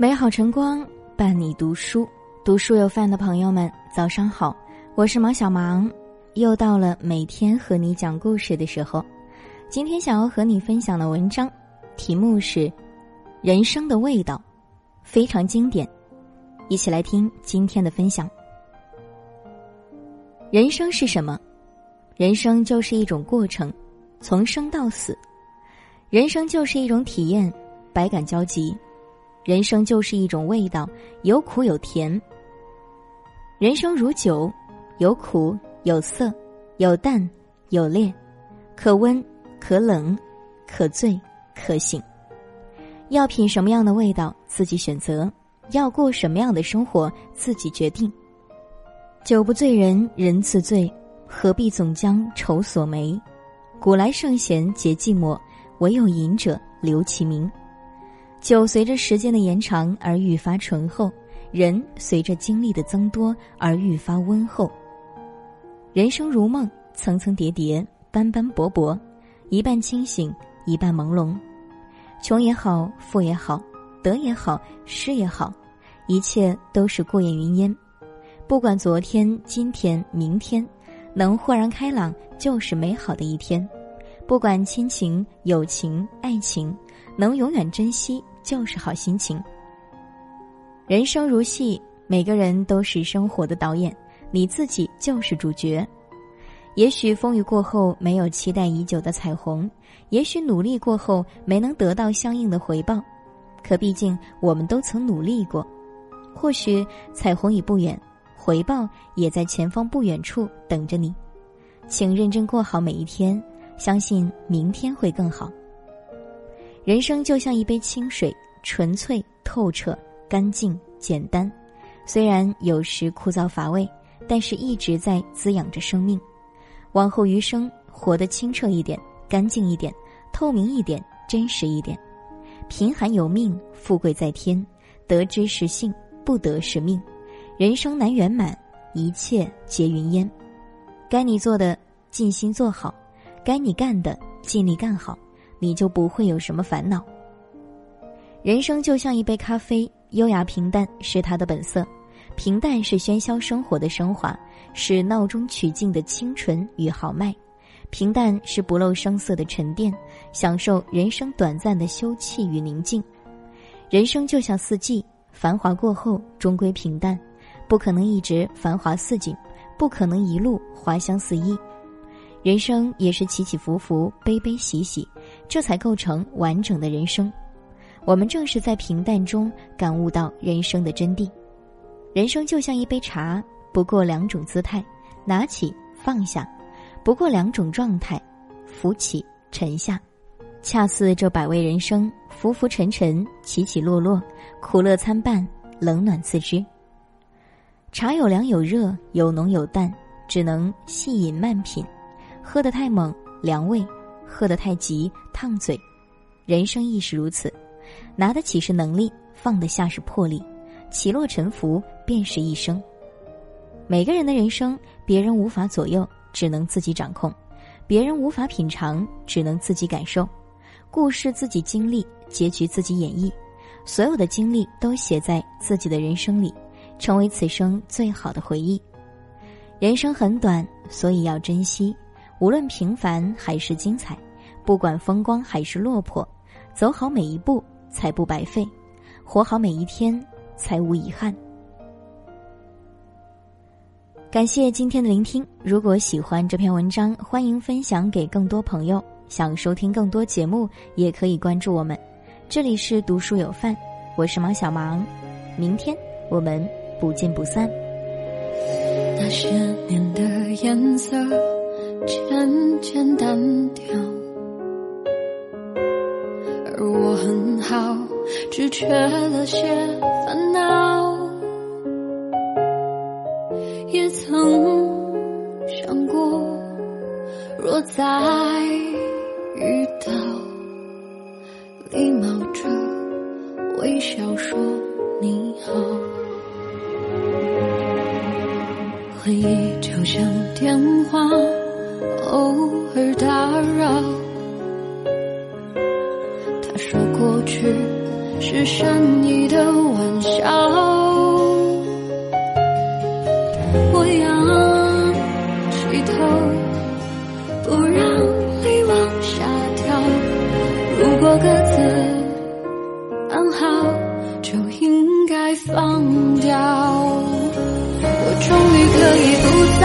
美好晨光伴你读书，读书有饭的朋友们，早上好，我是毛小芒，又到了每天和你讲故事的时候。今天想要和你分享的文章，题目是《人生的味道》，非常经典，一起来听今天的分享。人生是什么？人生就是一种过程，从生到死，人生就是一种体验，百感交集。人生就是一种味道，有苦有甜。人生如酒，有苦有涩，有淡有烈，可温可冷，可醉可醒。要品什么样的味道，自己选择；要过什么样的生活，自己决定。酒不醉人人自醉，何必总将愁锁眉？古来圣贤皆寂寞，唯有饮者留其名。酒随着时间的延长而愈发醇厚，人随着经历的增多而愈发温厚。人生如梦，层层叠叠，斑斑驳驳，一半清醒，一半朦胧。穷也好，富也好，得也好，失也好，一切都是过眼云烟。不管昨天、今天、明天，能豁然开朗就是美好的一天。不管亲情、友情、爱情。能永远珍惜就是好心情。人生如戏，每个人都是生活的导演，你自己就是主角。也许风雨过后没有期待已久的彩虹，也许努力过后没能得到相应的回报，可毕竟我们都曾努力过。或许彩虹已不远，回报也在前方不远处等着你。请认真过好每一天，相信明天会更好。人生就像一杯清水，纯粹、透彻、干净、简单。虽然有时枯燥乏味，但是一直在滋养着生命。往后余生，活得清澈一点，干净一点，透明一点，真实一点。贫寒有命，富贵在天。得之是幸，不得是命。人生难圆满，一切皆云烟。该你做的，尽心做好；该你干的，尽力干好。你就不会有什么烦恼。人生就像一杯咖啡，优雅平淡是它的本色，平淡是喧嚣生活的升华，是闹中取静的清纯与豪迈，平淡是不露声色的沉淀，享受人生短暂的休憩与宁静。人生就像四季，繁华过后终归平淡，不可能一直繁华似锦，不可能一路花香四溢。人生也是起起伏伏，悲悲喜喜。这才构成完整的人生。我们正是在平淡中感悟到人生的真谛。人生就像一杯茶，不过两种姿态：拿起、放下；不过两种状态：浮起、沉下。恰似这百味人生，浮浮沉沉，起起落落，苦乐参半，冷暖自知。茶有凉有热，有浓有淡，只能细饮慢品。喝得太猛，凉胃。喝得太急，烫嘴。人生亦是如此，拿得起是能力，放得下是魄力，起落沉浮便是一生。每个人的人生，别人无法左右，只能自己掌控；别人无法品尝，只能自己感受。故事自己经历，结局自己演绎。所有的经历都写在自己的人生里，成为此生最好的回忆。人生很短，所以要珍惜。无论平凡还是精彩，不管风光还是落魄，走好每一步才不白费，活好每一天才无遗憾。感谢今天的聆听，如果喜欢这篇文章，欢迎分享给更多朋友。想收听更多节目，也可以关注我们。这里是读书有范，我是毛小芒，明天我们不见不散。那些年的颜色。渐渐单调，而我很好，只缺了些烦恼。也曾想过，若再遇到，礼貌着微笑说你好。回忆就像电话。偶尔打扰，他说过去是善意的玩笑。我仰起头，不让泪往下掉。如果各自安好，就应该放掉。我终于可以不再